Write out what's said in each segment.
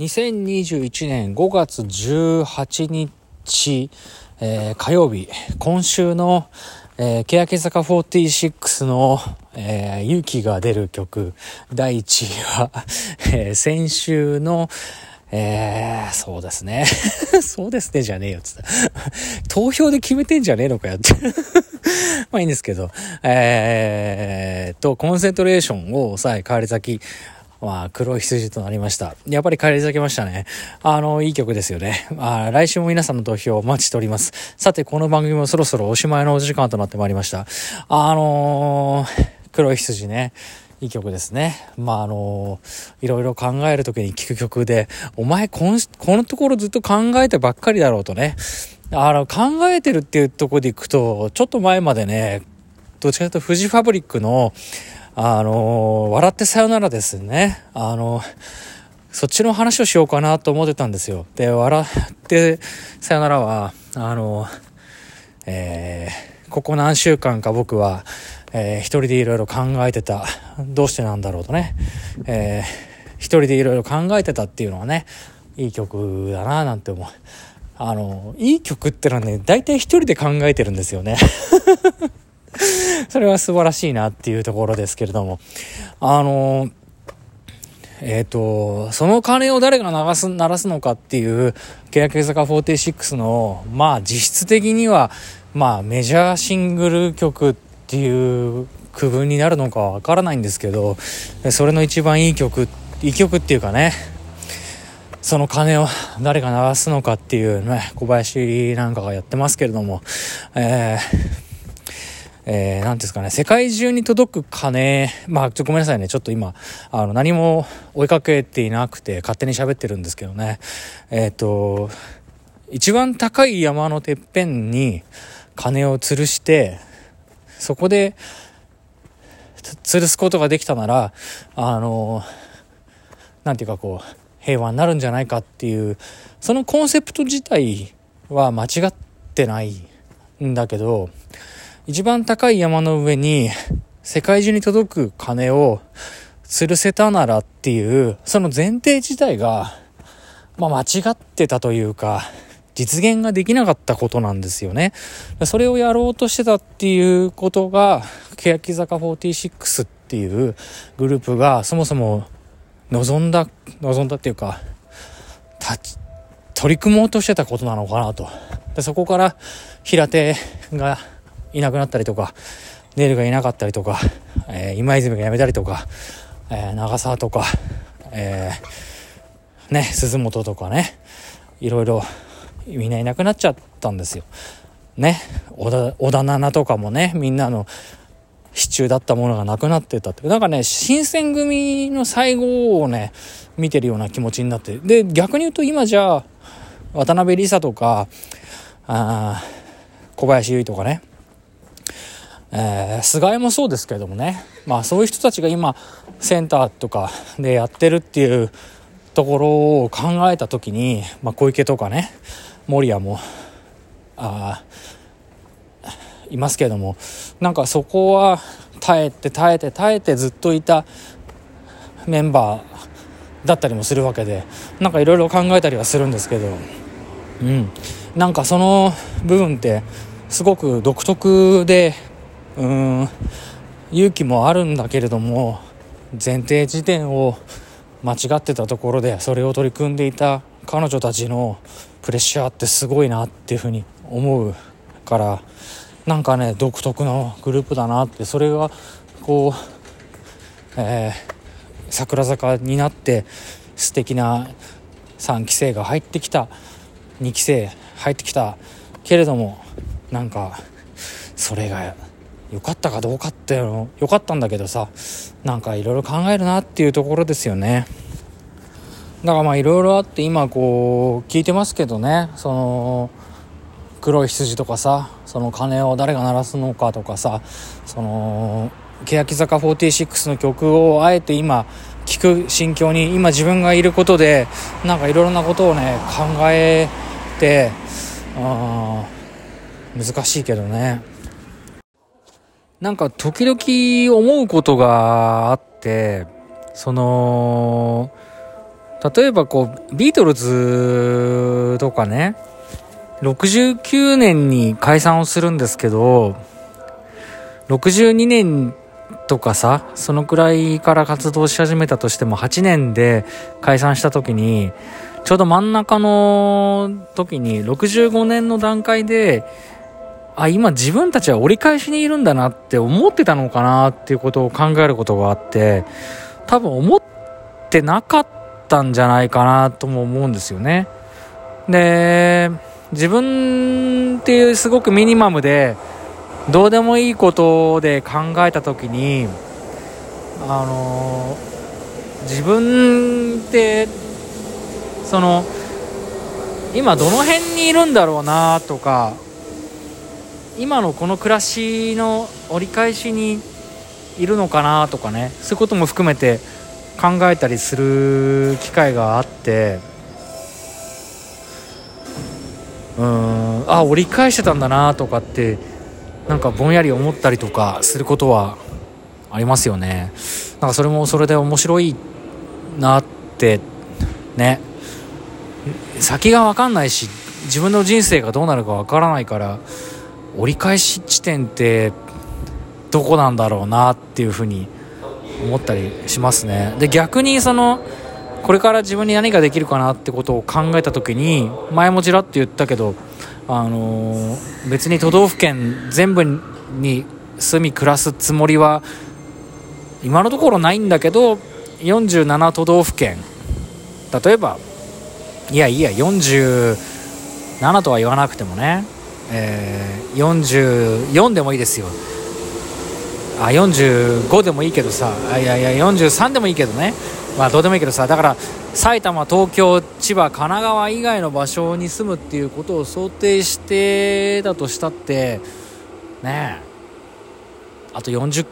2021年5月18日、えー、火曜日、今週の、えー、欅坂46の、えー、勇気が出る曲、第1位は、えー、先週の、えー、そうですね。そうですね、じゃねえよ、つって。投票で決めてんじゃねえのかよって。まあいいんですけど、えーと、コンセントレーションを抑え、帰り咲き、まあ、黒い羊となりました。やっぱり帰り咲きましたね。あの、いい曲ですよね。まあ来週も皆さんの投票をお待ちしております。さて、この番組もそろそろおしまいのお時間となってまいりました。あのー、黒い羊ね。いい曲ですね。まあ、あのいろいろ考えるときに聴く曲で、お前この、このところずっと考えてばっかりだろうとね。あの、考えてるっていうとこでいくと、ちょっと前までね、どっちかというとフジファブリックの、あの笑ってさよならですね。あのそっちの話をしようかなと思ってたんですよ。で、笑ってさよならは、あのえー、ここ何週間か僕は、えー、一人でいろいろ考えてた。どうしてなんだろうとね。えー、一人でいろいろ考えてたっていうのはね、いい曲だななんて思う。あの、いい曲ってのはね、大体一人で考えてるんですよね。それは素晴らしいなっていうところですけれども。あの、えっ、ー、と、その鐘を誰が鳴らす、鳴らすのかっていう、欅坂46の、まあ実質的には、まあメジャーシングル曲っていう区分になるのかわからないんですけど、それの一番いい曲、いい曲っていうかね、その鐘を誰が鳴らすのかっていうね、小林なんかがやってますけれども、えーえー、なんですかね、世界中に届く金、まあ、ちょごめんなさいね、ちょっと今、あの、何も追いかけていなくて、勝手に喋ってるんですけどね、えっ、ー、と、一番高い山のてっぺんに金を吊るして、そこで、吊るすことができたなら、あの、なんていうかこう、平和になるんじゃないかっていう、そのコンセプト自体は間違ってないんだけど、一番高い山の上に世界中に届く鐘を吊るせたならっていう、その前提自体が、まあ間違ってたというか、実現ができなかったことなんですよね。それをやろうとしてたっていうことが、欅坂46っていうグループがそもそも望んだ、望んだっていうか、立ち、取り組もうとしてたことなのかなと。でそこから平手がいなくなったりとか、ネイルがいなかったりとか、えー、今泉が辞めたりとか、えー、長澤とか、えー、ね、鈴本とかね、いろいろみんないなくなっちゃったんですよ。ね、小田、小田七とかもね、みんなの支柱だったものがなくなってたって。なんかね、新選組の最後をね、見てるような気持ちになって。で、逆に言うと今じゃあ、渡辺梨沙とか、あ小林優衣とかね、えー、菅井もそうですけどもね、まあそういう人たちが今、センターとかでやってるっていうところを考えた時に、まあ小池とかね、守谷も、あいますけども、なんかそこは耐えて耐えて耐えてずっといたメンバーだったりもするわけで、なんかいろいろ考えたりはするんですけど、うん。なんかその部分ってすごく独特で、うん。勇気もあるんだけれども前提時点を間違ってたところでそれを取り組んでいた彼女たちのプレッシャーってすごいなっていうふうに思うからなんかね独特のグループだなってそれがこう、えー、桜坂になって素敵な3期生が入ってきた2期生入ってきたけれどもなんかそれが良かったかどうかっていうの良かったんだけどさなんかいろいろ考えるなっていうところですよね。だからまあいろいろあって今こう聞いてますけどねその黒い羊とかさその鐘を誰が鳴らすのかとかさその欅坂46の曲をあえて今聞く心境に今自分がいることでなんかいろいろなことをね考えて難しいけどね。なんか時々思うことがあって、その、例えばこうビートルズとかね69年に解散をするんですけど62年とかさそのくらいから活動し始めたとしても8年で解散した時にちょうど真ん中の時に65年の段階であ今自分たちは折り返しにいるんだなって思ってたのかなっていうことを考えることがあって多分思ってなかったんじゃないかなとも思うんですよね。で自分っていうすごくミニマムでどうでもいいことで考えた時にあの自分ってその今どの辺にいるんだろうなとか今のこの暮らしの折り返しにいるのかなとかねそういうことも含めて考えたりする機会があってうんあ折り返してたんだなとかってなんかぼんやり思ったりとかすることはありますよね。なんかそれもそれで面白いなってね。先が分かんないし自分の人生がどうなるか分からないから折り返し地点ってどこなんだろうなっていうふうに思ったりしますね。で逆にそのこれから自分に何ができるかなってことを考えた時に前もちらっと言ったけど、あのー、別に都道府県全部に住み暮らすつもりは今のところないんだけど47都道府県。例えばいやいや47とは言わなくてもね、えー、44でもいいですよ。あ45でもいいけどさ。いやいや43でもいいけどね。まあどうでもいいけどさ。だから埼玉東京千葉神奈川以外の場所に住むっていうことを想定してだとしたってねえ。あと 40,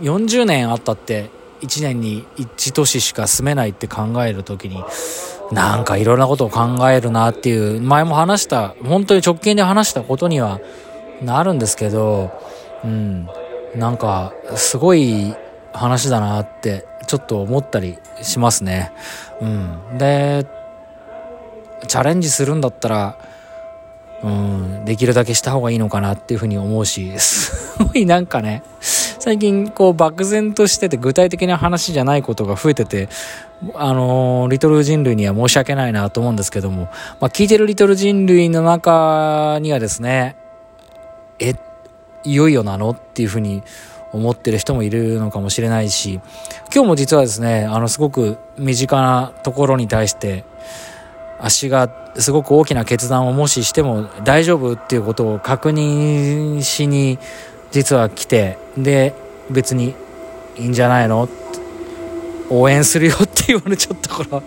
40年あったって1年に1都市しか住めないって考える時になんかいろんなことを考えるなっていう前も話した本当に直近で話したことにはなるんですけどうんなんかすごい話だなってちょっと思ったりしますね。うん、でチャレンジするんだったら、うん、できるだけした方がいいのかなっていうふうに思うし すごいなんかね最近こう漠然としてて具体的な話じゃないことが増えててあの、リトル人類には申し訳ないなと思うんですけども、まあ、聞いてるリトル人類の中にはですねえいよいよなのっていうふうに思ってる人もいるのかもしれないし今日も実はですねあのすごく身近なところに対して足がすごく大きな決断をもししても大丈夫っていうことを確認しに実は来てで別にいいんじゃないの応援するよって言われちゃったから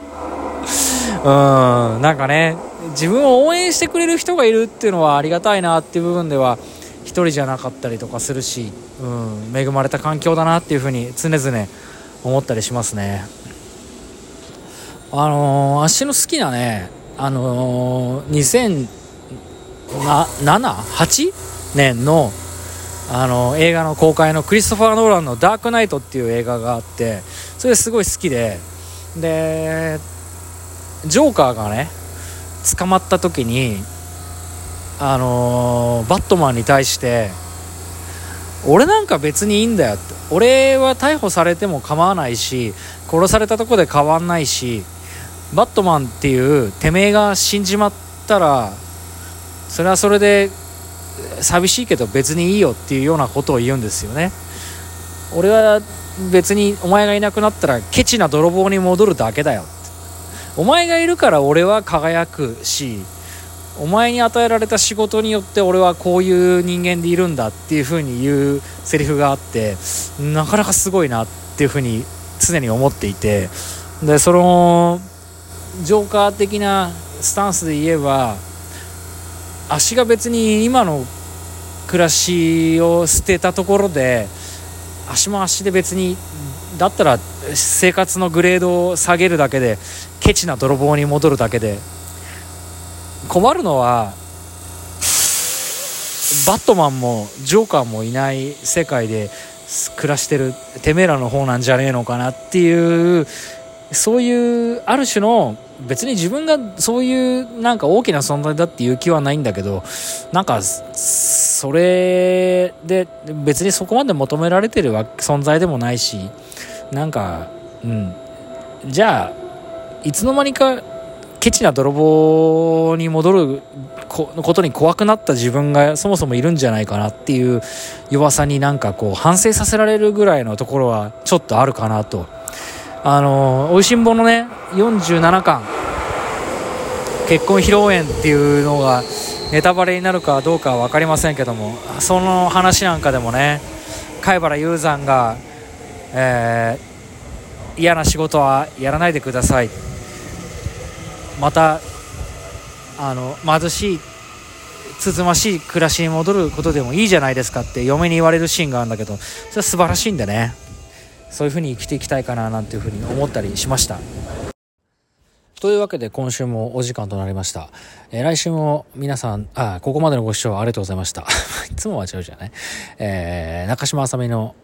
うんなんかね自分を応援してくれる人がいるっていうのはありがたいなっていう部分では一人じゃなかったりとかするし、うん、恵まれた環境だなっていうふうに常々思ったりしますねあのー、足の好きなねあのー、2007?8? 年のあの映画の公開のクリストファー・ノーランの「ダークナイト」っていう映画があってそれすごい好きででジョーカーがね捕まった時にあのー、バットマンに対して俺なんか別にいいんだよって俺は逮捕されても構わないし殺されたとこで変わんないしバットマンっていうてめえが死んじまったらそれはそれで寂しいけど別にいいよっていうようなことを言うんですよね。俺は別にお前がいなくなったらケチな泥棒に戻るだけだよ。お前がいるから俺は輝くしお前に与えられた仕事によって俺はこういう人間でいるんだっていう風に言うセリフがあってなかなかすごいなっていう風に常に思っていて。でそのジョーカー的なスタンスで言えば足が別に今の暮らしを捨てたところで足も足で別にだったら生活のグレードを下げるだけでケチな泥棒に戻るだけで困るのはバットマンもジョーカーもいない世界で暮らしてるてめえらの方なんじゃねえのかなっていうそういうある種の別に自分がそういうなんか大きな存在だっていう気はないんだけどなんかそれで別にそこまで求められてる存在でもないしなんかうんじゃあいつの間にかケチな泥棒に戻ることに怖くなった自分がそもそもいるんじゃないかなっていう弱さになんかこう反省させられるぐらいのところはちょっとあるかなと。あのおいしんぼのね47巻。結婚披露宴っていうのがネタバレになるかどうかは分かりませんけどもその話なんかでもね貝原雄山が、えー、嫌な仕事はやらないでください。またあの貧しいつつましい暮らしに戻ることでもいいじゃないですかって嫁に言われるシーンがあるんだけどそれは素晴らしいんでね。そういうふうに生きていきたいかななんていうふうに思ったりしました。というわけで今週もお時間となりました。えー、来週も皆さん、あ、ここまでのご視聴ありがとうございました。いつもは違うじゃない？えー、中島あさみの、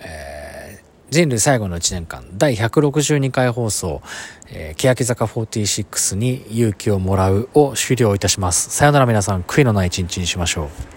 えー、人類最後の1年間第162回放送、えー、欅坂46に勇気をもらうを終了いたします。さよなら皆さん、悔いのない一日にしましょう。